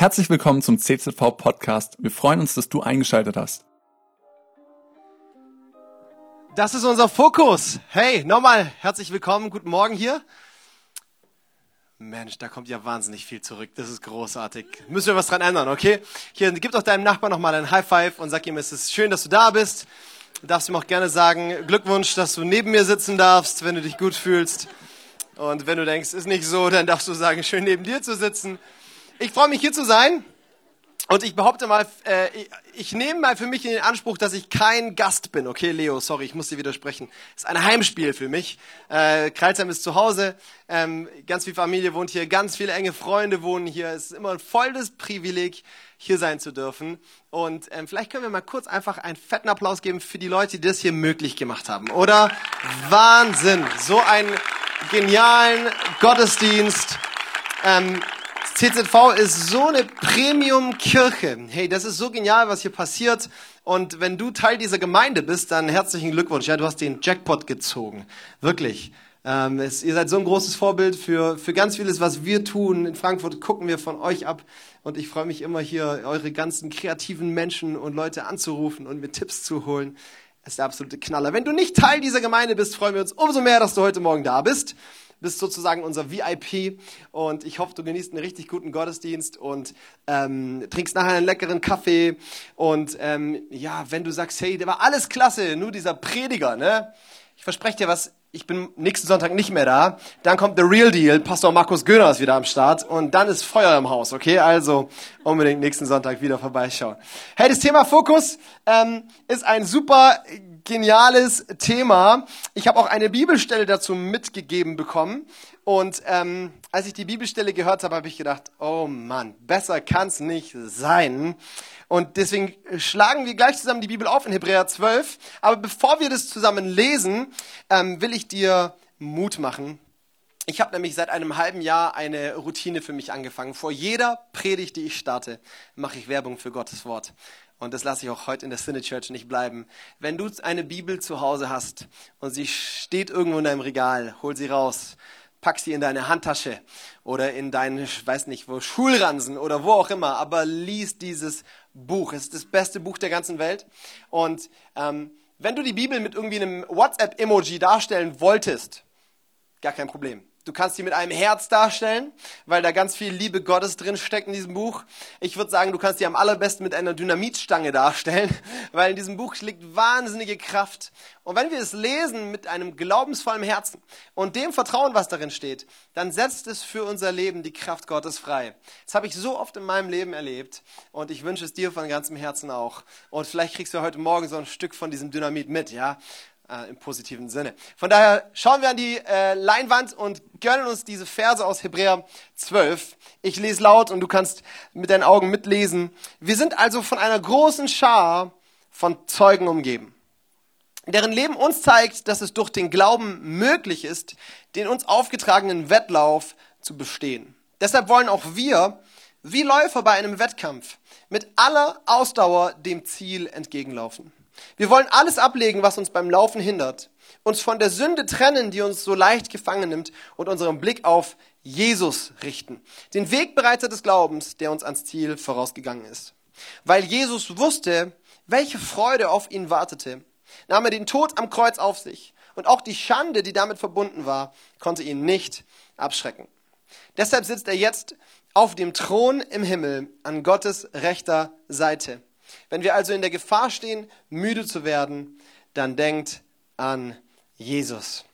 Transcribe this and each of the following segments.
Herzlich willkommen zum CZV Podcast. Wir freuen uns, dass du eingeschaltet hast. Das ist unser Fokus. Hey, nochmal herzlich willkommen, guten Morgen hier. Mensch, da kommt ja wahnsinnig viel zurück. Das ist großartig. Müssen wir was dran ändern, okay? Hier, gib doch deinem Nachbarn nochmal ein High Five und sag ihm, es ist schön, dass du da bist. Du darfst ihm auch gerne sagen, Glückwunsch, dass du neben mir sitzen darfst, wenn du dich gut fühlst. Und wenn du denkst, ist nicht so, dann darfst du sagen, schön neben dir zu sitzen. Ich freue mich hier zu sein. Und ich behaupte mal, äh, ich, nehme mal für mich in den Anspruch, dass ich kein Gast bin. Okay, Leo, sorry, ich muss dir widersprechen. Ist ein Heimspiel für mich. Äh, Kreilsheim ist zu Hause, ähm, ganz viel Familie wohnt hier, ganz viele enge Freunde wohnen hier. Es ist immer ein volles Privileg, hier sein zu dürfen. Und ähm, vielleicht können wir mal kurz einfach einen fetten Applaus geben für die Leute, die das hier möglich gemacht haben. Oder Wahnsinn, so einen genialen Gottesdienst. Ähm, CZV ist so eine Premium-Kirche. Hey, das ist so genial, was hier passiert. Und wenn du Teil dieser Gemeinde bist, dann herzlichen Glückwunsch. Ja, du hast den Jackpot gezogen. Wirklich. Ähm, es, ihr seid so ein großes Vorbild für, für ganz vieles, was wir tun. In Frankfurt gucken wir von euch ab. Und ich freue mich immer hier, eure ganzen kreativen Menschen und Leute anzurufen und mir Tipps zu holen. Das ist der absolute Knaller. Wenn du nicht Teil dieser Gemeinde bist, freuen wir uns umso mehr, dass du heute Morgen da bist bist sozusagen unser VIP und ich hoffe, du genießt einen richtig guten Gottesdienst und ähm, trinkst nachher einen leckeren Kaffee und ähm, ja, wenn du sagst, hey, der war alles klasse, nur dieser Prediger, ne? Ich verspreche dir was, ich bin nächsten Sonntag nicht mehr da. Dann kommt The Real Deal. Pastor Markus Göhner ist wieder am Start. Und dann ist Feuer im Haus, okay? Also unbedingt nächsten Sonntag wieder vorbeischauen. Hey, das Thema Fokus ähm, ist ein super geniales Thema. Ich habe auch eine Bibelstelle dazu mitgegeben bekommen. Und ähm, als ich die Bibelstelle gehört habe, habe ich gedacht, oh Mann, besser kann es nicht sein. Und deswegen schlagen wir gleich zusammen die Bibel auf in Hebräer 12. Aber bevor wir das zusammen lesen, ähm, will ich dir Mut machen. Ich habe nämlich seit einem halben Jahr eine Routine für mich angefangen. Vor jeder Predigt, die ich starte, mache ich Werbung für Gottes Wort. Und das lasse ich auch heute in der Cine Church nicht bleiben. Wenn du eine Bibel zu Hause hast und sie steht irgendwo in deinem Regal, hol sie raus, pack sie in deine Handtasche oder in deinen, ich weiß nicht wo, Schulransen oder wo auch immer, aber lies dieses Buch. Es ist das beste Buch der ganzen Welt. Und ähm, wenn du die Bibel mit irgendwie einem WhatsApp-Emoji darstellen wolltest, gar kein Problem. Du kannst sie mit einem Herz darstellen, weil da ganz viel Liebe Gottes drin steckt in diesem Buch. Ich würde sagen, du kannst sie am allerbesten mit einer Dynamitstange darstellen, weil in diesem Buch liegt wahnsinnige Kraft. Und wenn wir es lesen mit einem glaubensvollen Herzen und dem Vertrauen, was darin steht, dann setzt es für unser Leben die Kraft Gottes frei. Das habe ich so oft in meinem Leben erlebt und ich wünsche es dir von ganzem Herzen auch. Und vielleicht kriegst du heute Morgen so ein Stück von diesem Dynamit mit, ja äh, im positiven Sinne. Von daher schauen wir an die äh, Leinwand und gönnen uns diese Verse aus Hebräer 12. Ich lese laut und du kannst mit deinen Augen mitlesen. Wir sind also von einer großen Schar von Zeugen umgeben, deren Leben uns zeigt, dass es durch den Glauben möglich ist, den uns aufgetragenen Wettlauf zu bestehen. Deshalb wollen auch wir, wie Läufer bei einem Wettkampf, mit aller Ausdauer dem Ziel entgegenlaufen. Wir wollen alles ablegen, was uns beim Laufen hindert, uns von der Sünde trennen, die uns so leicht gefangen nimmt und unseren Blick auf Jesus richten, den Wegbereiter des Glaubens, der uns ans Ziel vorausgegangen ist. Weil Jesus wusste, welche Freude auf ihn wartete, nahm er den Tod am Kreuz auf sich und auch die Schande, die damit verbunden war, konnte ihn nicht abschrecken. Deshalb sitzt er jetzt auf dem Thron im Himmel an Gottes rechter Seite. Wenn wir also in der Gefahr stehen, müde zu werden, dann denkt an Jesus.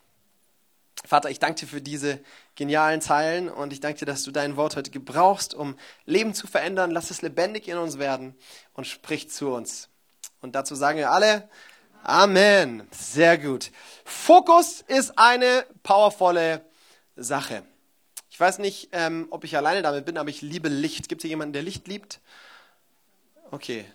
Vater, ich danke dir für diese genialen Zeilen und ich danke dir, dass du dein Wort heute gebrauchst, um Leben zu verändern. Lass es lebendig in uns werden und sprich zu uns. Und dazu sagen wir alle Amen. Sehr gut. Fokus ist eine powervolle Sache. Ich weiß nicht, ähm, ob ich alleine damit bin, aber ich liebe Licht. Gibt es hier jemanden, der Licht liebt? Okay,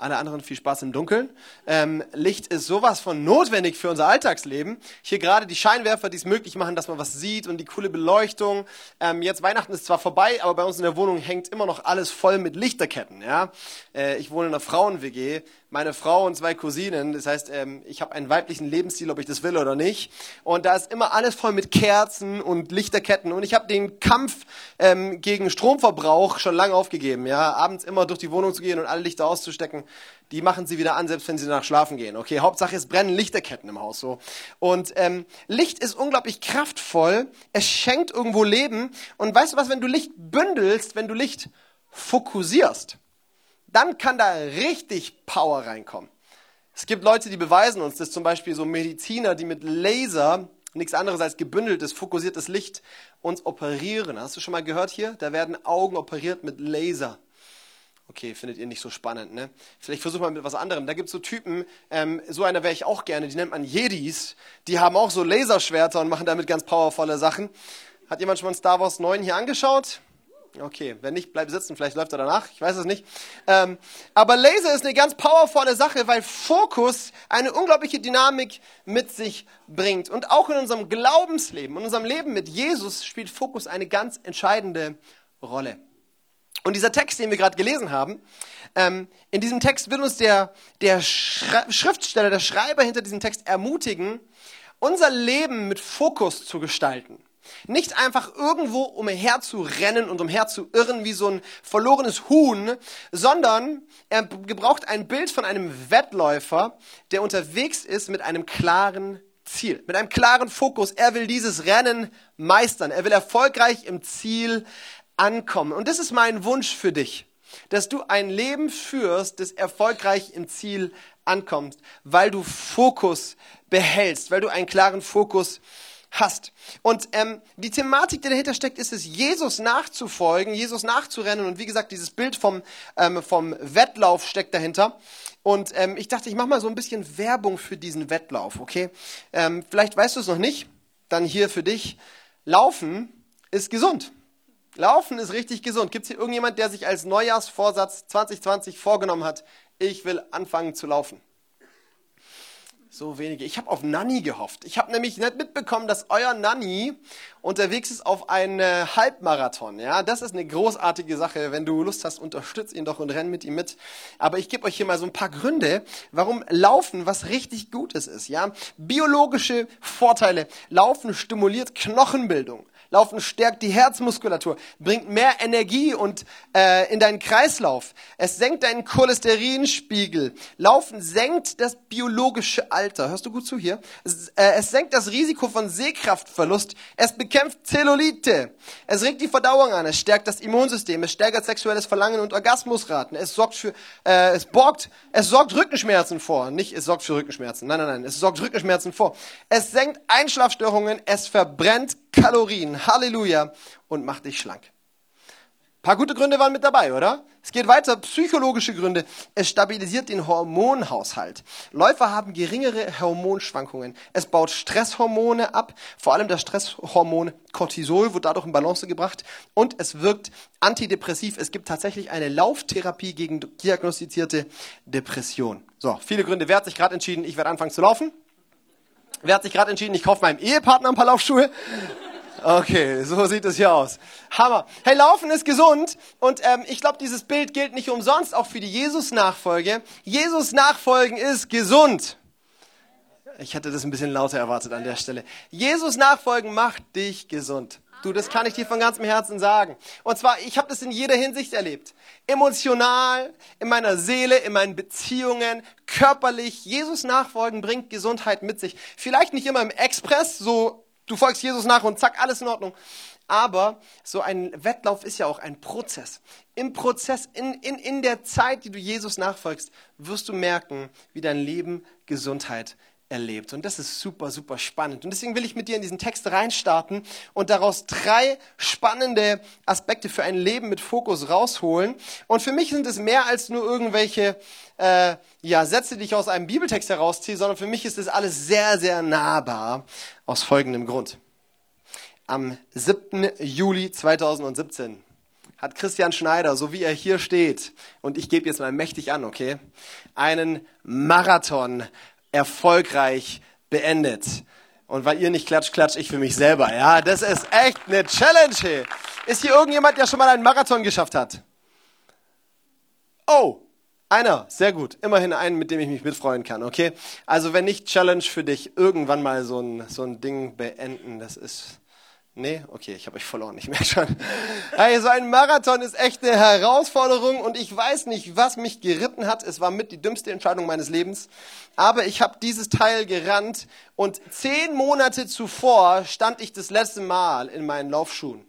alle anderen viel Spaß im Dunkeln. Ähm, Licht ist sowas von notwendig für unser Alltagsleben. Hier gerade die Scheinwerfer, die es möglich machen, dass man was sieht und die coole Beleuchtung. Ähm, jetzt Weihnachten ist zwar vorbei, aber bei uns in der Wohnung hängt immer noch alles voll mit Lichterketten. Ja? Äh, ich wohne in einer Frauen-WG, meine Frau und zwei Cousinen. Das heißt, ähm, ich habe einen weiblichen Lebensstil, ob ich das will oder nicht. Und da ist immer alles voll mit Kerzen und Lichterketten. Und ich habe den Kampf ähm, gegen Stromverbrauch schon lange aufgegeben. Ja, abends immer durch die Wohnung zu gehen und alle Lichter auszustecken. Die machen sie wieder an, selbst wenn sie nach schlafen gehen. Okay, Hauptsache es brennen Lichterketten im Haus so. Und ähm, Licht ist unglaublich kraftvoll. Es schenkt irgendwo Leben. Und weißt du was, wenn du Licht bündelst, wenn du Licht fokussierst, dann kann da richtig Power reinkommen. Es gibt Leute, die beweisen uns das, zum Beispiel so Mediziner, die mit Laser, nichts anderes als gebündeltes, fokussiertes Licht, uns operieren. Hast du schon mal gehört hier? Da werden Augen operiert mit Laser. Okay, findet ihr nicht so spannend, ne? Vielleicht versuchen wir mit was anderem. Da gibt es so Typen, ähm, so einer wäre ich auch gerne, die nennt man Jedis. Die haben auch so Laserschwerter und machen damit ganz powervolle Sachen. Hat jemand schon mal Star Wars 9 hier angeschaut? Okay, wenn nicht, bleib sitzen, vielleicht läuft er danach, ich weiß es nicht. Ähm, aber Laser ist eine ganz powervolle Sache, weil Fokus eine unglaubliche Dynamik mit sich bringt. Und auch in unserem Glaubensleben, in unserem Leben mit Jesus spielt Fokus eine ganz entscheidende Rolle. Und dieser Text, den wir gerade gelesen haben, ähm, in diesem Text wird uns der, der Schriftsteller, der Schreiber hinter diesem Text ermutigen, unser Leben mit Fokus zu gestalten. Nicht einfach irgendwo umher zu rennen und umher zu irren wie so ein verlorenes Huhn, sondern er gebraucht ein Bild von einem Wettläufer, der unterwegs ist mit einem klaren Ziel, mit einem klaren Fokus. Er will dieses Rennen meistern. Er will erfolgreich im Ziel ankommen. Und das ist mein Wunsch für dich, dass du ein Leben führst, das erfolgreich im Ziel ankommt, weil du Fokus behältst, weil du einen klaren Fokus behältst hast. Und ähm, die Thematik, die dahinter steckt, ist es, Jesus nachzufolgen, Jesus nachzurennen. Und wie gesagt, dieses Bild vom, ähm, vom Wettlauf steckt dahinter. Und ähm, ich dachte, ich mache mal so ein bisschen Werbung für diesen Wettlauf, okay? Ähm, vielleicht weißt du es noch nicht, dann hier für dich. Laufen ist gesund. Laufen ist richtig gesund. Gibt es hier irgendjemand, der sich als Neujahrsvorsatz 2020 vorgenommen hat, ich will anfangen zu laufen? So wenige. Ich habe auf Nanny gehofft. Ich habe nämlich nicht mitbekommen, dass euer Nanny unterwegs ist auf einen Halbmarathon. Ja, das ist eine großartige Sache. Wenn du Lust hast, unterstützt ihn doch und renn mit ihm mit. Aber ich gebe euch hier mal so ein paar Gründe, warum Laufen was richtig Gutes ist. Ja, biologische Vorteile. Laufen stimuliert Knochenbildung. Laufen stärkt die Herzmuskulatur, bringt mehr Energie und äh, in deinen Kreislauf. Es senkt deinen Cholesterinspiegel. Laufen senkt das biologische Alter. Hörst du gut zu hier? Es, äh, es senkt das Risiko von Sehkraftverlust. Es bekämpft Zellulite. Es regt die Verdauung an. Es stärkt das Immunsystem. Es steigert sexuelles Verlangen und Orgasmusraten. Es sorgt für, äh, es borgt, es sorgt Rückenschmerzen vor. Nicht, es sorgt für Rückenschmerzen. Nein, nein, nein. Es sorgt Rückenschmerzen vor. Es senkt Einschlafstörungen. Es verbrennt Kalorien. Halleluja. Und macht dich schlank. Paar gute Gründe waren mit dabei, oder? Es geht weiter, psychologische Gründe. Es stabilisiert den Hormonhaushalt. Läufer haben geringere Hormonschwankungen. Es baut Stresshormone ab, vor allem das Stresshormon Cortisol wird dadurch in Balance gebracht und es wirkt antidepressiv. Es gibt tatsächlich eine Lauftherapie gegen diagnostizierte Depression. So, viele Gründe. Wer hat sich gerade entschieden, ich werde anfangen zu laufen? Wer hat sich gerade entschieden, ich kaufe meinem Ehepartner ein paar Laufschuhe? Okay, so sieht es hier aus. Hammer. Hey, Laufen ist gesund und ähm, ich glaube, dieses Bild gilt nicht umsonst auch für die Jesus-Nachfolge. Jesus-Nachfolgen ist gesund. Ich hätte das ein bisschen lauter erwartet an der Stelle. Jesus-Nachfolgen macht dich gesund. Du, das kann ich dir von ganzem Herzen sagen. Und zwar, ich habe das in jeder Hinsicht erlebt. Emotional, in meiner Seele, in meinen Beziehungen, körperlich. Jesus nachfolgen bringt Gesundheit mit sich. Vielleicht nicht immer im Express, so du folgst Jesus nach und zack, alles in Ordnung. Aber so ein Wettlauf ist ja auch ein Prozess. Im Prozess, in, in, in der Zeit, die du Jesus nachfolgst, wirst du merken, wie dein Leben Gesundheit erlebt. Und das ist super, super spannend. Und deswegen will ich mit dir in diesen Text reinstarten und daraus drei spannende Aspekte für ein Leben mit Fokus rausholen. Und für mich sind es mehr als nur irgendwelche äh, ja, Sätze, die ich aus einem Bibeltext herausziehe, sondern für mich ist es alles sehr, sehr nahbar aus folgendem Grund. Am 7. Juli 2017 hat Christian Schneider, so wie er hier steht, und ich gebe jetzt mal mächtig an, okay, einen Marathon erfolgreich beendet. Und weil ihr nicht klatscht, klatsch ich für mich selber. Ja, das ist echt eine Challenge. Hey. Ist hier irgendjemand, der schon mal einen Marathon geschafft hat? Oh, Einer, sehr gut. Immerhin einen, mit dem ich mich mitfreuen kann, okay? Also wenn nicht Challenge für dich, irgendwann mal so ein, so ein Ding beenden, das ist... Nee, okay, ich habe euch verloren, ich merke schon. So ein Marathon ist echt eine Herausforderung und ich weiß nicht, was mich geritten hat. Es war mit die dümmste Entscheidung meines Lebens. Aber ich habe dieses Teil gerannt und zehn Monate zuvor stand ich das letzte Mal in meinen Laufschuhen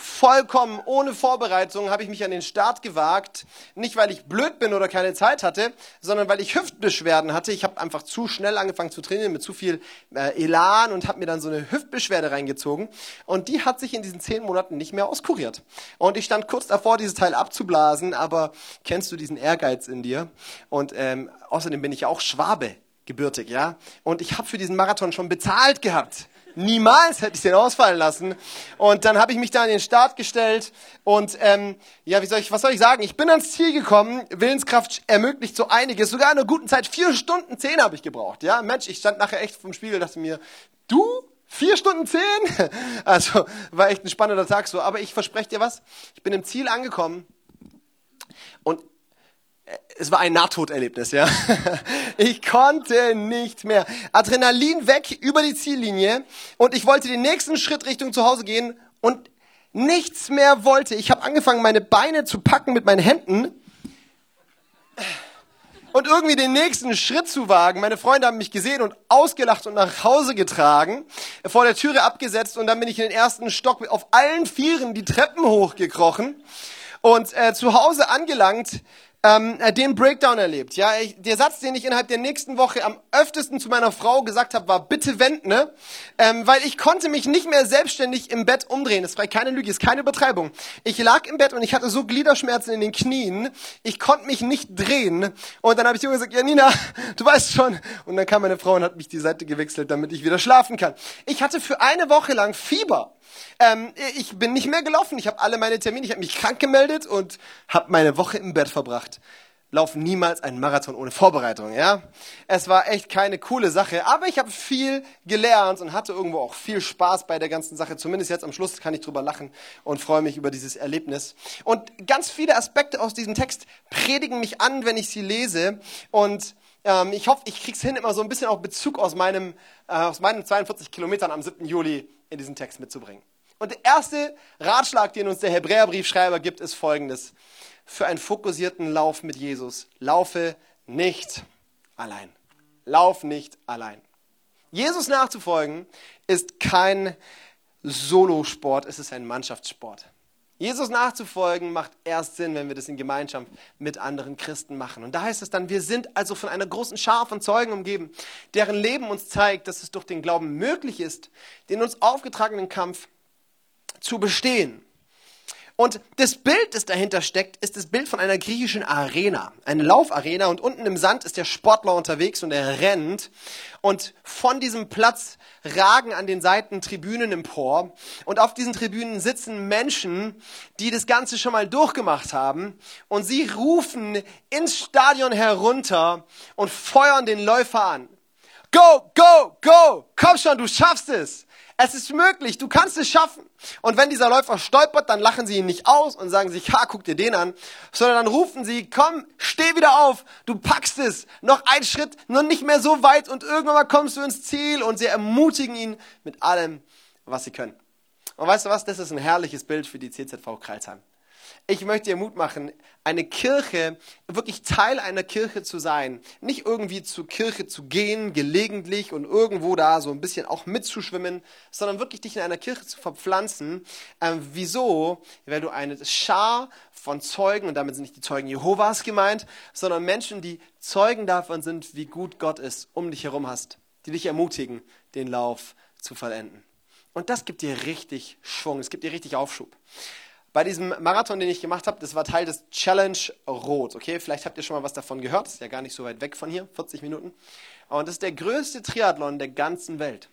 vollkommen ohne Vorbereitung habe ich mich an den Start gewagt. Nicht, weil ich blöd bin oder keine Zeit hatte, sondern weil ich Hüftbeschwerden hatte. Ich habe einfach zu schnell angefangen zu trainieren mit zu viel äh, Elan und habe mir dann so eine Hüftbeschwerde reingezogen. Und die hat sich in diesen zehn Monaten nicht mehr auskuriert. Und ich stand kurz davor, dieses Teil abzublasen, aber kennst du diesen Ehrgeiz in dir? Und ähm, außerdem bin ich ja auch Schwabe gebürtig, ja. Und ich habe für diesen Marathon schon bezahlt gehabt. Niemals hätte ich den ausfallen lassen. Und dann habe ich mich da an den Start gestellt und ähm, ja, wie soll ich, was soll ich sagen? Ich bin ans Ziel gekommen. Willenskraft ermöglicht so einiges. Sogar in einer guten Zeit vier Stunden zehn habe ich gebraucht. Ja, Mensch, ich stand nachher echt vom Spiegel, dachte mir, du Vier Stunden zehn? Also war echt ein spannender Tag so. Aber ich verspreche dir was. Ich bin im Ziel angekommen und es war ein Nahtoderlebnis, ja. Ich konnte nicht mehr. Adrenalin weg über die Ziellinie und ich wollte den nächsten Schritt Richtung zu Hause gehen und nichts mehr wollte. Ich habe angefangen, meine Beine zu packen mit meinen Händen und irgendwie den nächsten Schritt zu wagen. Meine Freunde haben mich gesehen und ausgelacht und nach Hause getragen, vor der Türe abgesetzt und dann bin ich in den ersten Stock auf allen Vieren die Treppen hochgekrochen und äh, zu Hause angelangt ähm, äh, den Breakdown erlebt. Ja, ich, der Satz, den ich innerhalb der nächsten Woche am öftesten zu meiner Frau gesagt habe, war bitte wend, ne? Ähm, weil ich konnte mich nicht mehr selbstständig im Bett umdrehen. Das war keine Lüge, ist keine Übertreibung. Ich lag im Bett und ich hatte so Gliederschmerzen in den Knien. Ich konnte mich nicht drehen. Und dann habe ich ihr gesagt, ja Nina, du weißt schon. Und dann kam meine Frau und hat mich die Seite gewechselt, damit ich wieder schlafen kann. Ich hatte für eine Woche lang Fieber. Ähm, ich bin nicht mehr gelaufen. Ich habe alle meine Termine, ich habe mich krank gemeldet und habe meine Woche im Bett verbracht. Lauf niemals einen Marathon ohne Vorbereitung, ja? Es war echt keine coole Sache, aber ich habe viel gelernt und hatte irgendwo auch viel Spaß bei der ganzen Sache. Zumindest jetzt am Schluss kann ich drüber lachen und freue mich über dieses Erlebnis. Und ganz viele Aspekte aus diesem Text predigen mich an, wenn ich sie lese und ähm, ich hoffe, ich krieg's hin, immer so ein bisschen auch Bezug aus meinem, äh, aus meinen 42 Kilometern am 7. Juli in diesen Text mitzubringen. Und der erste Ratschlag, den uns der Hebräerbriefschreiber gibt, ist folgendes. Für einen fokussierten Lauf mit Jesus, laufe nicht allein. Lauf nicht allein. Jesus nachzufolgen ist kein Solosport, es ist ein Mannschaftssport. Jesus nachzufolgen macht erst Sinn, wenn wir das in Gemeinschaft mit anderen Christen machen. Und da heißt es dann, wir sind also von einer großen Schar von Zeugen umgeben, deren Leben uns zeigt, dass es durch den Glauben möglich ist, den uns aufgetragenen Kampf zu bestehen. Und das Bild, das dahinter steckt, ist das Bild von einer griechischen Arena, eine Laufarena. Und unten im Sand ist der Sportler unterwegs und er rennt. Und von diesem Platz ragen an den Seiten Tribünen empor. Und auf diesen Tribünen sitzen Menschen, die das Ganze schon mal durchgemacht haben. Und sie rufen ins Stadion herunter und feuern den Läufer an. Go, go, go! Komm schon, du schaffst es! Es ist möglich, du kannst es schaffen. Und wenn dieser Läufer stolpert, dann lachen sie ihn nicht aus und sagen sich, ha, guck dir den an, sondern dann rufen sie, komm, steh wieder auf, du packst es, noch ein Schritt, noch nicht mehr so weit und irgendwann mal kommst du ins Ziel und sie ermutigen ihn mit allem, was sie können. Und weißt du was, das ist ein herrliches Bild für die CZV Kreilsheim. Ich möchte dir Mut machen, eine Kirche, wirklich Teil einer Kirche zu sein. Nicht irgendwie zur Kirche zu gehen, gelegentlich und irgendwo da so ein bisschen auch mitzuschwimmen, sondern wirklich dich in einer Kirche zu verpflanzen. Ähm, wieso? Weil du eine Schar von Zeugen, und damit sind nicht die Zeugen Jehovas gemeint, sondern Menschen, die Zeugen davon sind, wie gut Gott ist, um dich herum hast, die dich ermutigen, den Lauf zu vollenden. Und das gibt dir richtig Schwung, es gibt dir richtig Aufschub bei diesem Marathon, den ich gemacht habe, das war Teil des Challenge Rot. Okay, vielleicht habt ihr schon mal was davon gehört. Ist ja gar nicht so weit weg von hier, 40 Minuten. Und das ist der größte Triathlon der ganzen Welt.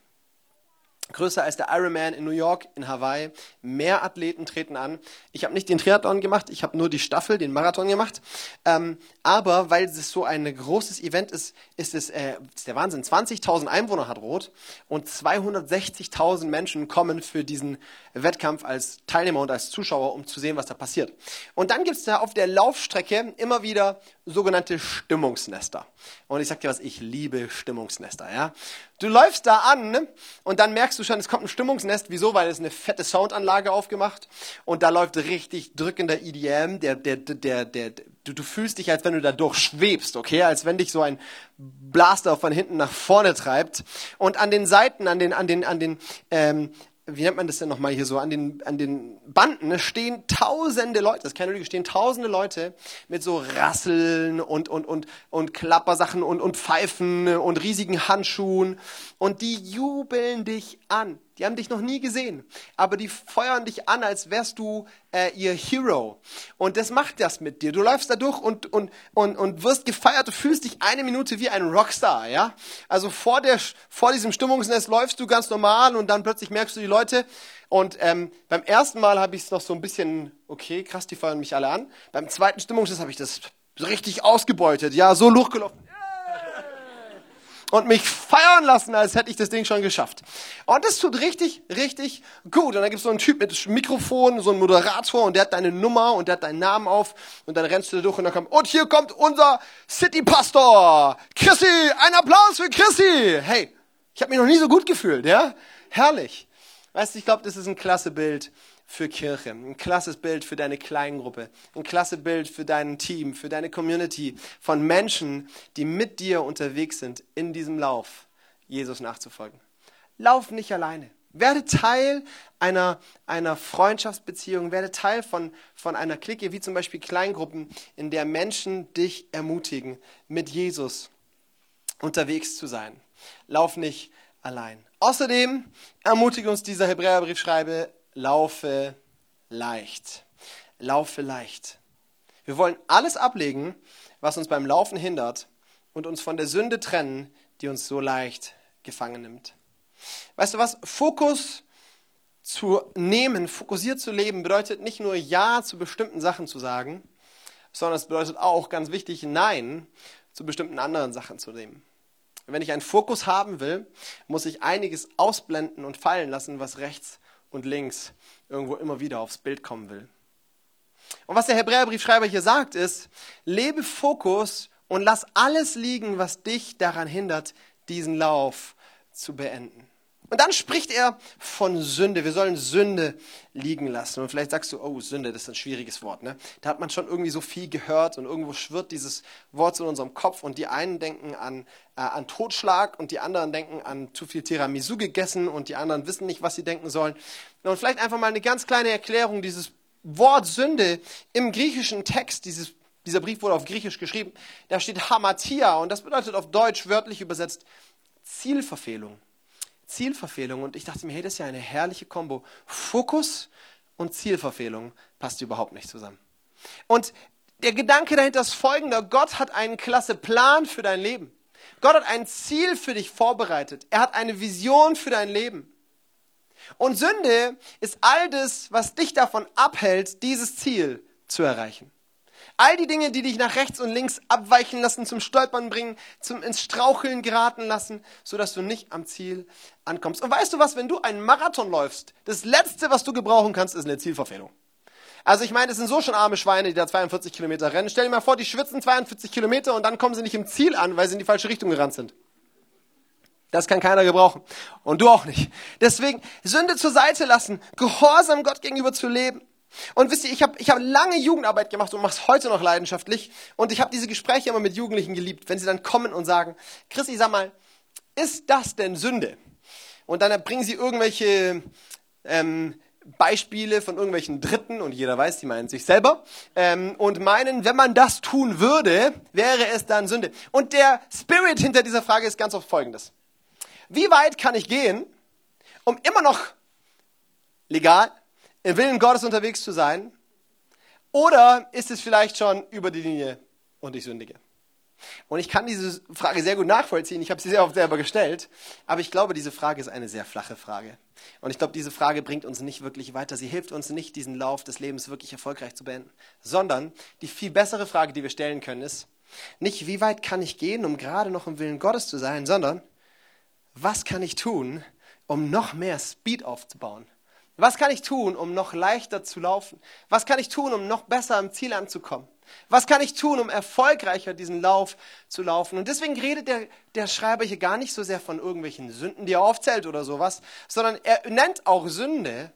Größer als der Ironman in New York, in Hawaii. Mehr Athleten treten an. Ich habe nicht den Triathlon gemacht, ich habe nur die Staffel, den Marathon gemacht. Ähm, aber weil es so ein großes Event ist, ist es äh, ist der Wahnsinn. 20.000 Einwohner hat Rot und 260.000 Menschen kommen für diesen Wettkampf als Teilnehmer und als Zuschauer, um zu sehen, was da passiert. Und dann gibt es da auf der Laufstrecke immer wieder sogenannte Stimmungsnester. Und ich sag dir was, ich liebe Stimmungsnester. Ja? Du läufst da an und dann merkst du schon, es kommt ein Stimmungsnest. Wieso? Weil es eine fette Soundanlage aufgemacht und da läuft richtig drückender EDM. Der, der, der, der, du, du fühlst dich, als wenn du da durchschwebst, okay? Als wenn dich so ein Blaster von hinten nach vorne treibt. Und an den Seiten, an den, an den, an den ähm, wie nennt man das denn nochmal hier so, an den, an den Banden ne, stehen tausende Leute, das ist keine Lüge, stehen tausende Leute mit so Rasseln und, und, und, und Klappersachen und, und Pfeifen und riesigen Handschuhen und die jubeln dich an. Die haben dich noch nie gesehen, aber die feuern dich an, als wärst du äh, ihr Hero. Und das macht das mit dir. Du läufst da durch und, und, und, und wirst gefeiert. Du fühlst dich eine Minute wie ein Rockstar, ja? Also vor, der, vor diesem Stimmungsnest läufst du ganz normal und dann plötzlich merkst du die Leute. Und ähm, beim ersten Mal habe ich es noch so ein bisschen, okay, krass, die feuern mich alle an. Beim zweiten Stimmungsnest habe ich das richtig ausgebeutet, ja, so hochgelaufen und mich feiern lassen, als hätte ich das Ding schon geschafft. Und das tut richtig, richtig gut. Und dann gibt es so einen Typ mit Mikrofon, so einen Moderator und der hat deine Nummer und der hat deinen Namen auf und dann rennst du da durch und dann kommt, und hier kommt unser City-Pastor, Chrissy, ein Applaus für Chrissy. Hey, ich habe mich noch nie so gut gefühlt, ja? Herrlich. Weißt du, ich glaube, das ist ein klasse Bild für Kirche, ein klasses Bild für deine Kleingruppe, ein klasse Bild für dein Team, für deine Community von Menschen, die mit dir unterwegs sind in diesem Lauf, Jesus nachzufolgen. Lauf nicht alleine. Werde Teil einer, einer Freundschaftsbeziehung, werde Teil von, von einer Clique, wie zum Beispiel Kleingruppen, in der Menschen dich ermutigen, mit Jesus unterwegs zu sein. Lauf nicht allein. Außerdem ermutigt uns dieser Hebräerbriefschreiber, laufe leicht. Laufe leicht. Wir wollen alles ablegen, was uns beim Laufen hindert und uns von der Sünde trennen, die uns so leicht gefangen nimmt. Weißt du was? Fokus zu nehmen, fokussiert zu leben, bedeutet nicht nur Ja zu bestimmten Sachen zu sagen, sondern es bedeutet auch, ganz wichtig, Nein zu bestimmten anderen Sachen zu nehmen. Wenn ich einen Fokus haben will, muss ich einiges ausblenden und fallen lassen, was rechts und links irgendwo immer wieder aufs Bild kommen will. Und was der Hebräerbriefschreiber hier sagt, ist, lebe Fokus und lass alles liegen, was dich daran hindert, diesen Lauf zu beenden. Und dann spricht er von Sünde. Wir sollen Sünde liegen lassen. Und vielleicht sagst du, oh, Sünde, das ist ein schwieriges Wort. Ne? Da hat man schon irgendwie so viel gehört und irgendwo schwirrt dieses Wort in unserem Kopf. Und die einen denken an, äh, an Totschlag und die anderen denken an zu viel Tiramisu gegessen und die anderen wissen nicht, was sie denken sollen. Und vielleicht einfach mal eine ganz kleine Erklärung. Dieses Wort Sünde im griechischen Text, dieses, dieser Brief wurde auf Griechisch geschrieben, da steht Hamatia und das bedeutet auf Deutsch wörtlich übersetzt Zielverfehlung. Zielverfehlung. Und ich dachte mir, hey, das ist ja eine herrliche Kombo. Fokus und Zielverfehlung passt überhaupt nicht zusammen. Und der Gedanke dahinter ist folgender. Gott hat einen klasse Plan für dein Leben. Gott hat ein Ziel für dich vorbereitet. Er hat eine Vision für dein Leben. Und Sünde ist all das, was dich davon abhält, dieses Ziel zu erreichen. All die Dinge, die dich nach rechts und links abweichen lassen, zum Stolpern bringen, zum ins Straucheln geraten lassen, sodass du nicht am Ziel ankommst. Und weißt du was, wenn du einen Marathon läufst, das Letzte, was du gebrauchen kannst, ist eine Zielverfehlung. Also ich meine, es sind so schon arme Schweine, die da 42 Kilometer rennen. Stell dir mal vor, die schwitzen 42 Kilometer und dann kommen sie nicht im Ziel an, weil sie in die falsche Richtung gerannt sind. Das kann keiner gebrauchen. Und du auch nicht. Deswegen Sünde zur Seite lassen, gehorsam Gott gegenüber zu leben. Und wisst ihr, ich habe ich hab lange Jugendarbeit gemacht und mache es heute noch leidenschaftlich. Und ich habe diese Gespräche immer mit Jugendlichen geliebt, wenn sie dann kommen und sagen, Christi, sag mal, ist das denn Sünde? Und dann bringen sie irgendwelche ähm, Beispiele von irgendwelchen Dritten, und jeder weiß, die meinen sich selber, ähm, und meinen, wenn man das tun würde, wäre es dann Sünde. Und der Spirit hinter dieser Frage ist ganz oft folgendes. Wie weit kann ich gehen, um immer noch legal, im Willen Gottes unterwegs zu sein? Oder ist es vielleicht schon über die Linie und ich sündige? Und ich kann diese Frage sehr gut nachvollziehen. Ich habe sie sehr oft selber gestellt. Aber ich glaube, diese Frage ist eine sehr flache Frage. Und ich glaube, diese Frage bringt uns nicht wirklich weiter. Sie hilft uns nicht, diesen Lauf des Lebens wirklich erfolgreich zu beenden. Sondern die viel bessere Frage, die wir stellen können, ist nicht, wie weit kann ich gehen, um gerade noch im Willen Gottes zu sein, sondern was kann ich tun, um noch mehr Speed aufzubauen? Was kann ich tun, um noch leichter zu laufen? Was kann ich tun, um noch besser am Ziel anzukommen? Was kann ich tun, um erfolgreicher diesen Lauf zu laufen? Und deswegen redet der, der Schreiber hier gar nicht so sehr von irgendwelchen Sünden, die er aufzählt oder sowas, sondern er nennt auch Sünde,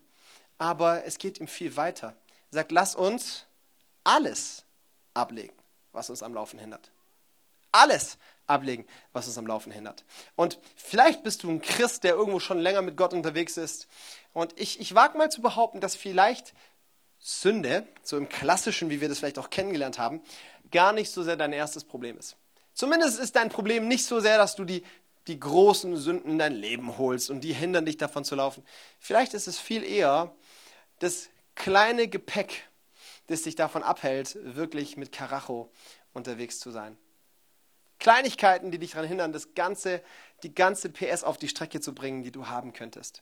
aber es geht ihm viel weiter. Er sagt, lass uns alles ablegen, was uns am Laufen hindert. Alles ablegen, was uns am Laufen hindert. Und vielleicht bist du ein Christ, der irgendwo schon länger mit Gott unterwegs ist. Und ich, ich wage mal zu behaupten, dass vielleicht Sünde, so im klassischen, wie wir das vielleicht auch kennengelernt haben, gar nicht so sehr dein erstes Problem ist. Zumindest ist dein Problem nicht so sehr, dass du die, die großen Sünden in dein Leben holst und die hindern dich davon zu laufen. Vielleicht ist es viel eher das kleine Gepäck, das dich davon abhält, wirklich mit Karacho unterwegs zu sein. Kleinigkeiten, die dich daran hindern, das ganze, die ganze PS auf die Strecke zu bringen, die du haben könntest.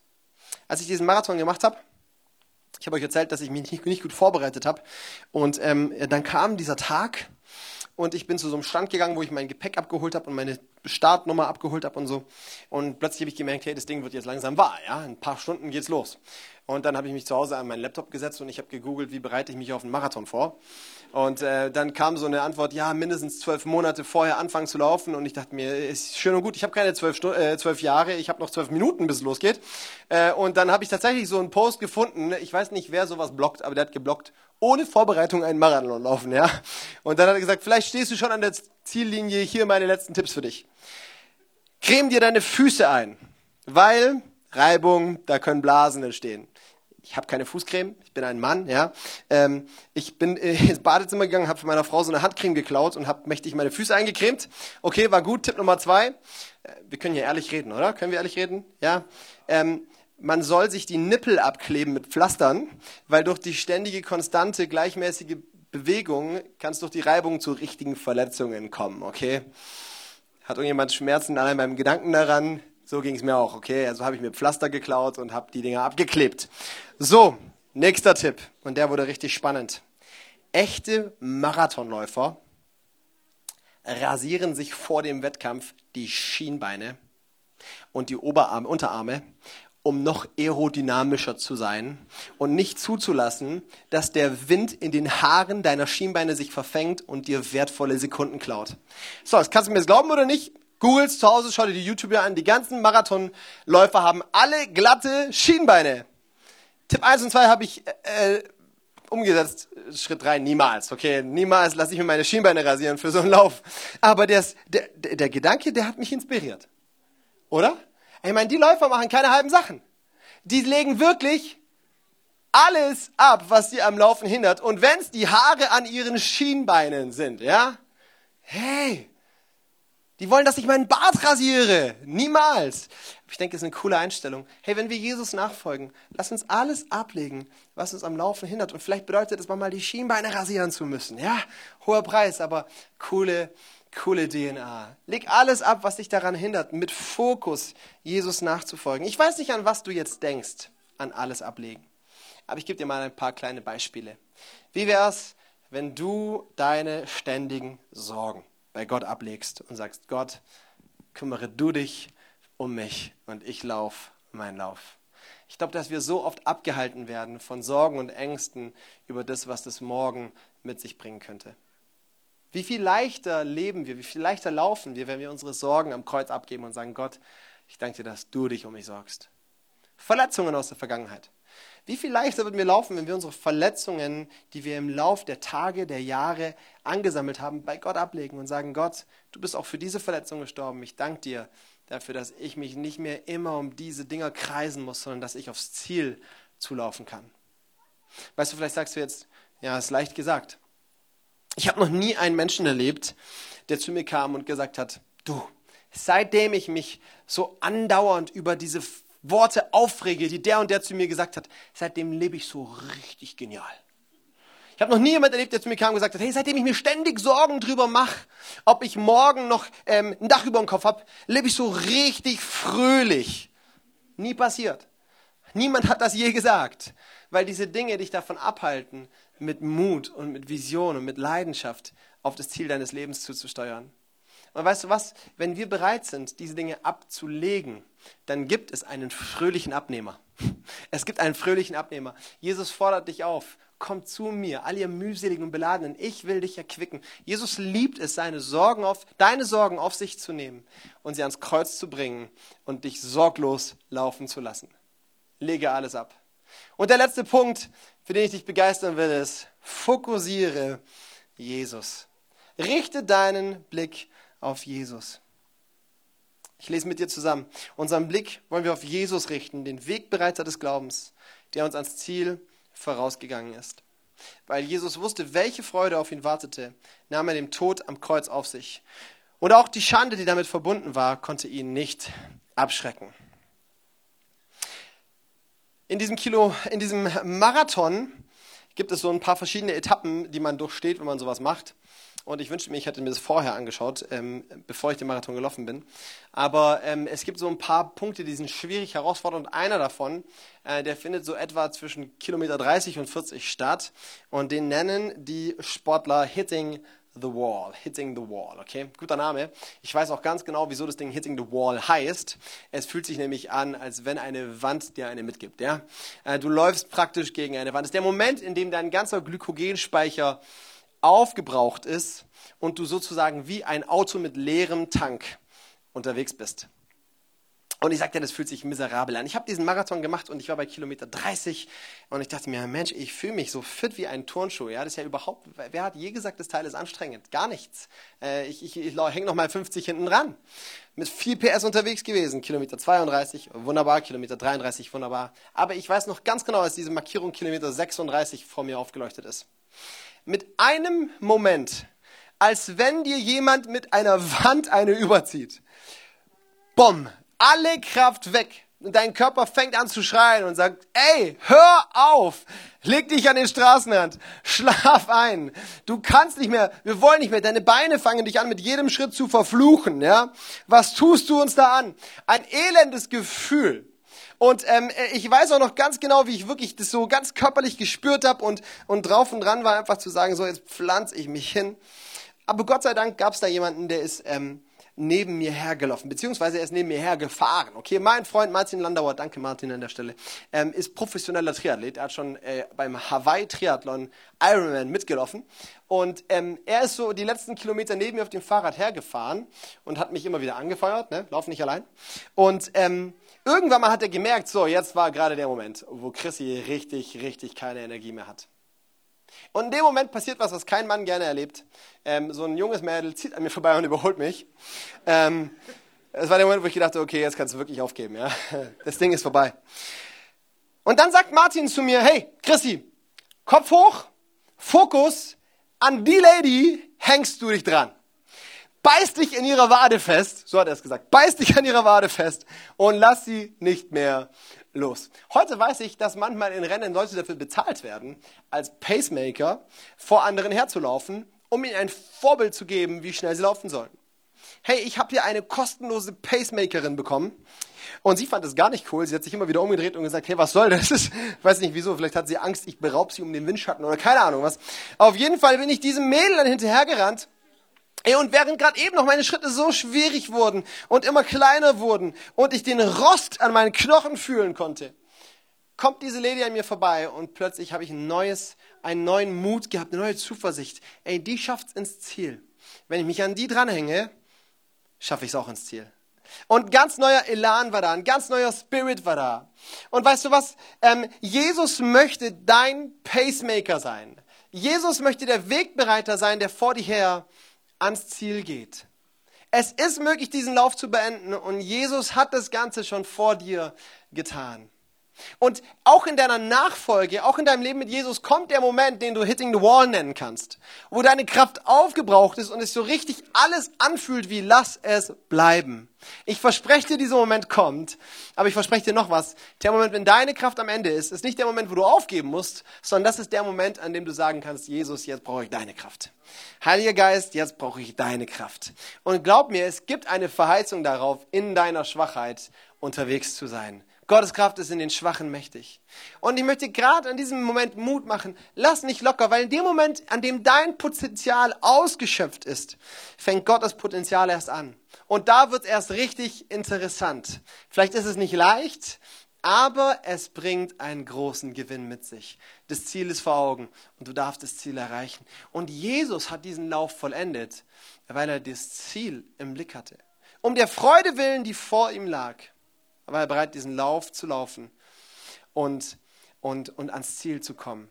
Als ich diesen Marathon gemacht habe, ich habe euch erzählt, dass ich mich nicht, nicht gut vorbereitet habe. Und ähm, dann kam dieser Tag und ich bin zu so einem Stand gegangen, wo ich mein Gepäck abgeholt habe und meine Startnummer abgeholt habe und so. Und plötzlich habe ich gemerkt, hey, das Ding wird jetzt langsam wahr. Ja? In ein paar Stunden geht's los. Und dann habe ich mich zu Hause an meinen Laptop gesetzt und ich habe gegoogelt, wie bereite ich mich auf einen Marathon vor. Und äh, dann kam so eine Antwort, ja, mindestens zwölf Monate vorher anfangen zu laufen. Und ich dachte mir, ist schön und gut, ich habe keine zwölf, äh, zwölf Jahre, ich habe noch zwölf Minuten, bis es losgeht. Äh, und dann habe ich tatsächlich so einen Post gefunden, ich weiß nicht, wer sowas blockt, aber der hat geblockt, ohne Vorbereitung einen Marathon laufen. ja. Und dann hat er gesagt, vielleicht stehst du schon an der Ziellinie, hier meine letzten Tipps für dich. Creme dir deine Füße ein, weil Reibung, da können Blasen entstehen ich habe keine Fußcreme, ich bin ein Mann, ja. Ähm, ich bin äh, ins Badezimmer gegangen, habe von meiner Frau so eine Handcreme geklaut und habe mächtig meine Füße eingecremt. Okay, war gut. Tipp Nummer zwei. Äh, wir können hier ehrlich reden, oder? Können wir ehrlich reden? Ja. Ähm, man soll sich die Nippel abkleben mit Pflastern, weil durch die ständige, konstante, gleichmäßige Bewegung kann es durch die Reibung zu richtigen Verletzungen kommen, okay? Hat irgendjemand Schmerzen allein beim Gedanken daran? So ging es mir auch, okay? Also habe ich mir Pflaster geklaut und habe die Dinger abgeklebt. So, nächster Tipp. Und der wurde richtig spannend. Echte Marathonläufer rasieren sich vor dem Wettkampf die Schienbeine und die Oberarme, Unterarme, um noch aerodynamischer zu sein und nicht zuzulassen, dass der Wind in den Haaren deiner Schienbeine sich verfängt und dir wertvolle Sekunden klaut. So, das kannst du mir jetzt glauben oder nicht? Googles zu Hause, schau dir die YouTuber an. Die ganzen Marathonläufer haben alle glatte Schienbeine. Tipp 1 und 2 habe ich äh, umgesetzt. Schritt 3, niemals. Okay, niemals lasse ich mir meine Schienbeine rasieren für so einen Lauf. Aber der, der, der Gedanke, der hat mich inspiriert. Oder? Ich meine, die Läufer machen keine halben Sachen. Die legen wirklich alles ab, was sie am Laufen hindert. Und wenn es die Haare an ihren Schienbeinen sind, ja? Hey, die wollen, dass ich meinen Bart rasiere. Niemals. Ich denke, das ist eine coole Einstellung. Hey, wenn wir Jesus nachfolgen, lass uns alles ablegen, was uns am Laufen hindert. Und vielleicht bedeutet es mal die Schienbeine rasieren zu müssen. Ja, hoher Preis, aber coole, coole DNA. Leg alles ab, was dich daran hindert, mit Fokus Jesus nachzufolgen. Ich weiß nicht, an was du jetzt denkst, an alles ablegen. Aber ich gebe dir mal ein paar kleine Beispiele. Wie wäre es, wenn du deine ständigen Sorgen bei Gott ablegst und sagst, Gott, kümmere du dich um mich und ich lauf meinen Lauf. Ich glaube, dass wir so oft abgehalten werden von Sorgen und Ängsten über das, was das Morgen mit sich bringen könnte. Wie viel leichter leben wir, wie viel leichter laufen wir, wenn wir unsere Sorgen am Kreuz abgeben und sagen, Gott, ich danke dir, dass du dich um mich sorgst. Verletzungen aus der Vergangenheit. Wie viel leichter würden wir laufen, wenn wir unsere Verletzungen, die wir im Lauf der Tage, der Jahre angesammelt haben, bei Gott ablegen und sagen, Gott, du bist auch für diese Verletzung gestorben. Ich danke dir dafür, dass ich mich nicht mehr immer um diese Dinger kreisen muss, sondern dass ich aufs Ziel zulaufen kann. Weißt du, vielleicht sagst du jetzt, ja, ist leicht gesagt. Ich habe noch nie einen Menschen erlebt, der zu mir kam und gesagt hat, du, seitdem ich mich so andauernd über diese Worte aufrege, die der und der zu mir gesagt hat, seitdem lebe ich so richtig genial. Ich habe noch nie jemand erlebt, der zu mir kam und gesagt hat, hey, seitdem ich mir ständig Sorgen drüber mache, ob ich morgen noch ähm, ein Dach über dem Kopf habe, lebe ich so richtig fröhlich. Nie passiert. Niemand hat das je gesagt, weil diese Dinge dich davon abhalten, mit Mut und mit Vision und mit Leidenschaft auf das Ziel deines Lebens zuzusteuern. Und weißt du was? Wenn wir bereit sind, diese Dinge abzulegen, dann gibt es einen fröhlichen Abnehmer. Es gibt einen fröhlichen Abnehmer. Jesus fordert dich auf. Komm zu mir, all ihr mühseligen und beladenen. Ich will dich erquicken. Jesus liebt es, seine Sorgen auf, deine Sorgen auf sich zu nehmen und sie ans Kreuz zu bringen und dich sorglos laufen zu lassen. Lege alles ab. Und der letzte Punkt, für den ich dich begeistern will, ist, fokussiere Jesus. Richte deinen Blick auf Jesus. Ich lese mit dir zusammen. Unseren Blick wollen wir auf Jesus richten, den Wegbereiter des Glaubens, der uns ans Ziel vorausgegangen ist. Weil Jesus wusste, welche Freude auf ihn wartete, nahm er den Tod am Kreuz auf sich. Und auch die Schande, die damit verbunden war, konnte ihn nicht abschrecken. In diesem Kilo, in diesem Marathon gibt es so ein paar verschiedene Etappen, die man durchsteht, wenn man sowas macht. Und ich wünschte mir, ich hätte mir das vorher angeschaut, ähm, bevor ich den Marathon gelaufen bin. Aber ähm, es gibt so ein paar Punkte, die sind schwierig herausfordernd. Und einer davon, äh, der findet so etwa zwischen Kilometer 30 und 40 statt. Und den nennen die Sportler Hitting the Wall. Hitting the Wall, okay? Guter Name. Ich weiß auch ganz genau, wieso das Ding Hitting the Wall heißt. Es fühlt sich nämlich an, als wenn eine Wand dir eine mitgibt, ja? Äh, du läufst praktisch gegen eine Wand. Das ist der Moment, in dem dein ganzer Glykogenspeicher aufgebraucht ist und du sozusagen wie ein Auto mit leerem Tank unterwegs bist. Und ich sagte, das fühlt sich miserabel an. Ich habe diesen Marathon gemacht und ich war bei Kilometer 30 und ich dachte mir, Mensch, ich fühle mich so fit wie ein Turnschuh. Ja, das ist ja überhaupt, wer hat je gesagt, das Teil ist anstrengend? Gar nichts. Äh, ich ich, ich hänge noch mal 50 hinten dran. Mit viel PS unterwegs gewesen. Kilometer 32, wunderbar. Kilometer 33, wunderbar. Aber ich weiß noch ganz genau, als diese Markierung Kilometer 36 vor mir aufgeleuchtet ist mit einem Moment, als wenn dir jemand mit einer Wand eine überzieht. Bumm, alle Kraft weg. Und dein Körper fängt an zu schreien und sagt, ey, hör auf, leg dich an den Straßenrand, schlaf ein. Du kannst nicht mehr, wir wollen nicht mehr, deine Beine fangen dich an mit jedem Schritt zu verfluchen, ja? Was tust du uns da an? Ein elendes Gefühl. Und ähm, äh, ich weiß auch noch ganz genau, wie ich wirklich das so ganz körperlich gespürt habe und, und drauf und dran war einfach zu sagen, so jetzt pflanze ich mich hin. Aber Gott sei Dank gab es da jemanden, der ist ähm, neben mir hergelaufen, beziehungsweise er ist neben mir hergefahren. Okay, mein Freund Martin Landauer, danke Martin an der Stelle, ähm, ist professioneller Triathlet. Er hat schon äh, beim Hawaii Triathlon Ironman mitgelaufen und ähm, er ist so die letzten Kilometer neben mir auf dem Fahrrad hergefahren und hat mich immer wieder angefeuert, ne? lauf nicht allein. Und ähm, irgendwann mal hat er gemerkt, so jetzt war gerade der Moment, wo Chrissy richtig, richtig keine Energie mehr hat. Und in dem Moment passiert was, was kein Mann gerne erlebt. Ähm, so ein junges Mädel zieht an mir vorbei und überholt mich. Ähm, das war der Moment, wo ich gedacht habe, okay, jetzt kannst du wirklich aufgeben. Ja? Das Ding ist vorbei. Und dann sagt Martin zu mir, hey, Chrissy, Kopf hoch, Fokus, an die Lady hängst du dich dran. Beiß dich in ihrer Wade fest, so hat er es gesagt, beiß dich an ihrer Wade fest und lass sie nicht mehr los. Heute weiß ich, dass manchmal in Rennen Leute dafür bezahlt werden, als Pacemaker vor anderen herzulaufen, um ihnen ein Vorbild zu geben, wie schnell sie laufen sollen. Hey, ich habe hier eine kostenlose Pacemakerin bekommen. Und sie fand es gar nicht cool. Sie hat sich immer wieder umgedreht und gesagt, hey, was soll das? Ich weiß nicht wieso. Vielleicht hat sie Angst, ich beraube sie um den Windschatten oder keine Ahnung was. Auf jeden Fall bin ich diesem Mädel dann hinterhergerannt Ey, und während gerade eben noch meine Schritte so schwierig wurden und immer kleiner wurden und ich den Rost an meinen Knochen fühlen konnte, kommt diese Lady an mir vorbei und plötzlich habe ich ein neues, einen neuen Mut gehabt, eine neue Zuversicht. Ey, die schafft's ins Ziel. Wenn ich mich an die dranhänge, schaffe ich es auch ins Ziel. Und ganz neuer Elan war da, ein ganz neuer Spirit war da. Und weißt du was? Ähm, Jesus möchte dein Pacemaker sein. Jesus möchte der Wegbereiter sein, der vor dir her ans Ziel geht. Es ist möglich, diesen Lauf zu beenden und Jesus hat das Ganze schon vor dir getan. Und auch in deiner Nachfolge, auch in deinem Leben mit Jesus kommt der Moment, den du Hitting the Wall nennen kannst, wo deine Kraft aufgebraucht ist und es so richtig alles anfühlt wie lass es bleiben. Ich verspreche dir, dieser Moment kommt, aber ich verspreche dir noch was. Der Moment, wenn deine Kraft am Ende ist, ist nicht der Moment, wo du aufgeben musst, sondern das ist der Moment, an dem du sagen kannst, Jesus, jetzt brauche ich deine Kraft. Heiliger Geist, jetzt brauche ich deine Kraft. Und glaub mir, es gibt eine Verheißung darauf, in deiner Schwachheit unterwegs zu sein. Gottes Kraft ist in den Schwachen mächtig. Und ich möchte gerade an diesem Moment Mut machen. Lass nicht locker, weil in dem Moment, an dem dein Potenzial ausgeschöpft ist, fängt Gott das Potenzial erst an. Und da wird es erst richtig interessant. Vielleicht ist es nicht leicht, aber es bringt einen großen Gewinn mit sich. Das Ziel ist vor Augen und du darfst das Ziel erreichen. Und Jesus hat diesen Lauf vollendet, weil er das Ziel im Blick hatte. Um der Freude willen, die vor ihm lag war er bereit, diesen Lauf zu laufen und, und, und ans Ziel zu kommen.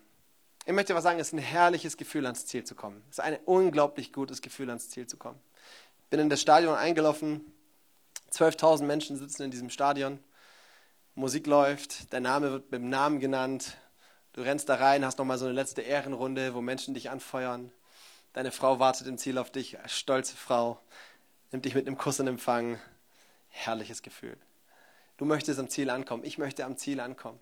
Ich möchte aber sagen, es ist ein herrliches Gefühl, ans Ziel zu kommen. Es ist ein unglaublich gutes Gefühl, ans Ziel zu kommen. Ich bin in das Stadion eingelaufen. 12.000 Menschen sitzen in diesem Stadion. Musik läuft, dein Name wird mit dem Namen genannt. Du rennst da rein, hast nochmal so eine letzte Ehrenrunde, wo Menschen dich anfeuern. Deine Frau wartet im Ziel auf dich, stolze Frau, nimmt dich mit einem Kuss in Empfang. Herrliches Gefühl. Du möchtest am Ziel ankommen. Ich möchte am Ziel ankommen.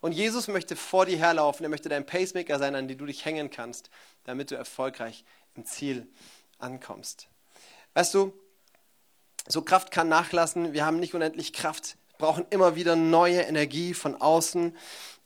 Und Jesus möchte vor dir herlaufen. Er möchte dein Pacemaker sein, an den du dich hängen kannst, damit du erfolgreich im Ziel ankommst. Weißt du, so Kraft kann nachlassen. Wir haben nicht unendlich Kraft, brauchen immer wieder neue Energie von außen.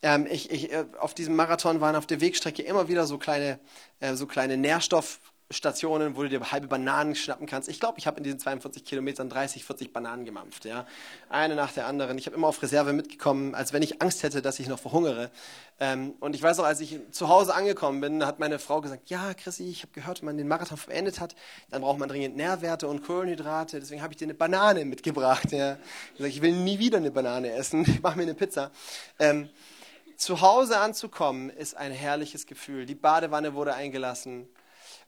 Ähm, ich, ich, äh, auf diesem Marathon waren auf der Wegstrecke immer wieder so kleine, äh, so kleine Nährstoff Stationen, wo du dir halbe Bananen schnappen kannst. Ich glaube, ich habe in diesen 42 Kilometern 30, 40 Bananen gemampft. Ja? Eine nach der anderen. Ich habe immer auf Reserve mitgekommen, als wenn ich Angst hätte, dass ich noch verhungere. Ähm, und ich weiß auch, als ich zu Hause angekommen bin, hat meine Frau gesagt, ja, Chrissy, ich habe gehört, wenn man den Marathon beendet hat, dann braucht man dringend Nährwerte und Kohlenhydrate. Deswegen habe ich dir eine Banane mitgebracht. Ja? Ich, gesagt, ich will nie wieder eine Banane essen. Ich mache mir eine Pizza. Ähm, zu Hause anzukommen ist ein herrliches Gefühl. Die Badewanne wurde eingelassen.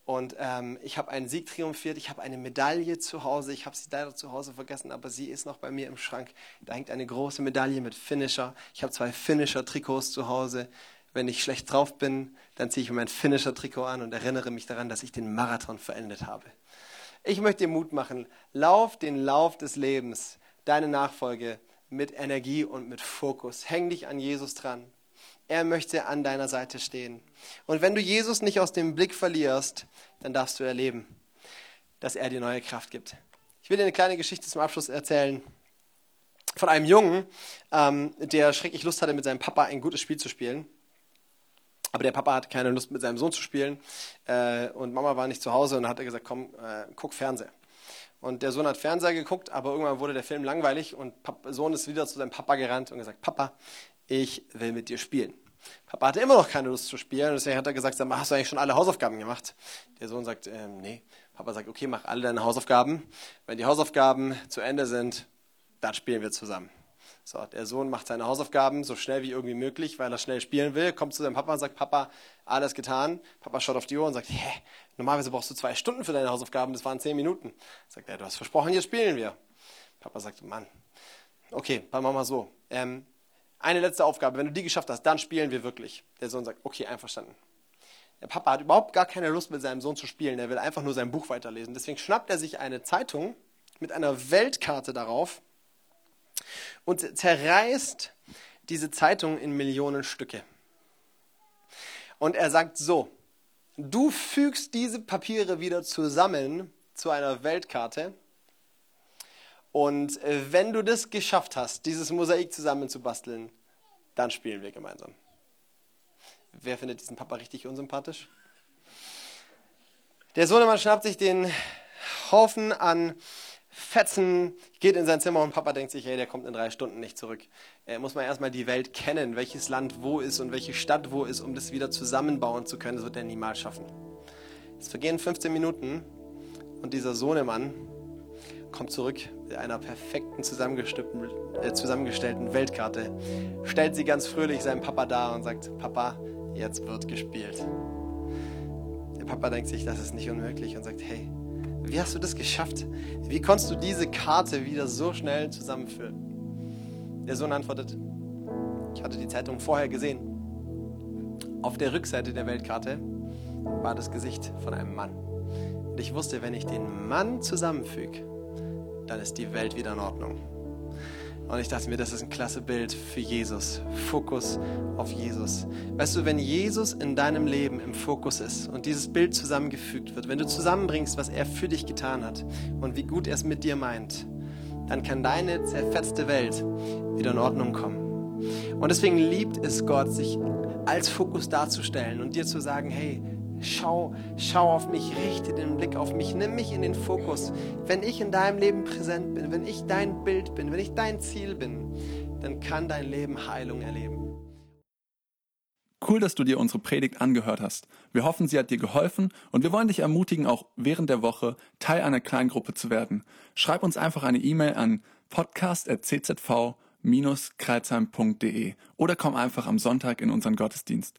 Und ähm, ich habe einen Sieg triumphiert, ich habe eine Medaille zu Hause, ich habe sie leider zu Hause vergessen, aber sie ist noch bei mir im Schrank. Da hängt eine große Medaille mit Finisher. Ich habe zwei Finisher-Trikots zu Hause. Wenn ich schlecht drauf bin, dann ziehe ich mir mein Finisher-Trikot an und erinnere mich daran, dass ich den Marathon verendet habe. Ich möchte dir Mut machen. Lauf den Lauf des Lebens, deine Nachfolge mit Energie und mit Fokus. Häng dich an Jesus dran. Er möchte an deiner Seite stehen. Und wenn du Jesus nicht aus dem Blick verlierst, dann darfst du erleben, dass er dir neue Kraft gibt. Ich will dir eine kleine Geschichte zum Abschluss erzählen von einem Jungen, ähm, der schrecklich Lust hatte, mit seinem Papa ein gutes Spiel zu spielen. Aber der Papa hatte keine Lust, mit seinem Sohn zu spielen. Äh, und Mama war nicht zu Hause und hat gesagt, komm, äh, guck Fernseher. Und der Sohn hat Fernseher geguckt, aber irgendwann wurde der Film langweilig und Papa, Sohn ist wieder zu seinem Papa gerannt und gesagt, Papa, ich will mit dir spielen. Papa hatte immer noch keine Lust zu spielen, deswegen hat er gesagt, hast du eigentlich schon alle Hausaufgaben gemacht? Der Sohn sagt, ähm, nee. Papa sagt, okay, mach alle deine Hausaufgaben. Wenn die Hausaufgaben zu Ende sind, dann spielen wir zusammen. So, der Sohn macht seine Hausaufgaben so schnell wie irgendwie möglich, weil er schnell spielen will, kommt zu seinem Papa und sagt, Papa, alles getan. Papa schaut auf die Uhr und sagt, hä, normalerweise brauchst du zwei Stunden für deine Hausaufgaben, das waren zehn Minuten. Sagt er, du hast versprochen, jetzt spielen wir. Papa sagt, Mann, okay, dann machen wir so. Ähm, eine letzte Aufgabe, wenn du die geschafft hast, dann spielen wir wirklich. Der Sohn sagt, okay, einverstanden. Der Papa hat überhaupt gar keine Lust, mit seinem Sohn zu spielen. Er will einfach nur sein Buch weiterlesen. Deswegen schnappt er sich eine Zeitung mit einer Weltkarte darauf und zerreißt diese Zeitung in Millionen Stücke. Und er sagt so, du fügst diese Papiere wieder zusammen zu einer Weltkarte und äh, wenn du das geschafft hast, dieses Mosaik zusammenzubasteln, dann spielen wir gemeinsam. Wer findet diesen Papa richtig unsympathisch? Der Sohnemann schnappt sich den Haufen an Fetzen, geht in sein Zimmer und Papa denkt sich, hey, der kommt in drei Stunden nicht zurück. Er muss man erstmal die Welt kennen, welches Land wo ist und welche Stadt wo ist, um das wieder zusammenbauen zu können. Das wird er niemals schaffen. Es vergehen 15 Minuten und dieser Sohnemann kommt zurück mit einer perfekten äh, zusammengestellten Weltkarte, stellt sie ganz fröhlich seinem Papa dar und sagt, Papa, jetzt wird gespielt. Der Papa denkt sich, das ist nicht unmöglich und sagt, hey, wie hast du das geschafft? Wie konntest du diese Karte wieder so schnell zusammenführen? Der Sohn antwortet, Ich hatte die Zeitung vorher gesehen. Auf der Rückseite der Weltkarte war das Gesicht von einem Mann. Und ich wusste, wenn ich den Mann zusammenfüge, dann ist die Welt wieder in Ordnung. Und ich dachte mir, das ist ein klasse Bild für Jesus. Fokus auf Jesus. Weißt du, wenn Jesus in deinem Leben im Fokus ist und dieses Bild zusammengefügt wird, wenn du zusammenbringst, was er für dich getan hat und wie gut er es mit dir meint, dann kann deine zerfetzte Welt wieder in Ordnung kommen. Und deswegen liebt es Gott, sich als Fokus darzustellen und dir zu sagen, hey, Schau, schau auf mich, richte den Blick auf mich, nimm mich in den Fokus. Wenn ich in deinem Leben präsent bin, wenn ich dein Bild bin, wenn ich dein Ziel bin, dann kann dein Leben Heilung erleben. Cool, dass du dir unsere Predigt angehört hast. Wir hoffen, sie hat dir geholfen und wir wollen dich ermutigen, auch während der Woche Teil einer Kleingruppe zu werden. Schreib uns einfach eine E-Mail an podcast.czv-kreuzheim.de oder komm einfach am Sonntag in unseren Gottesdienst.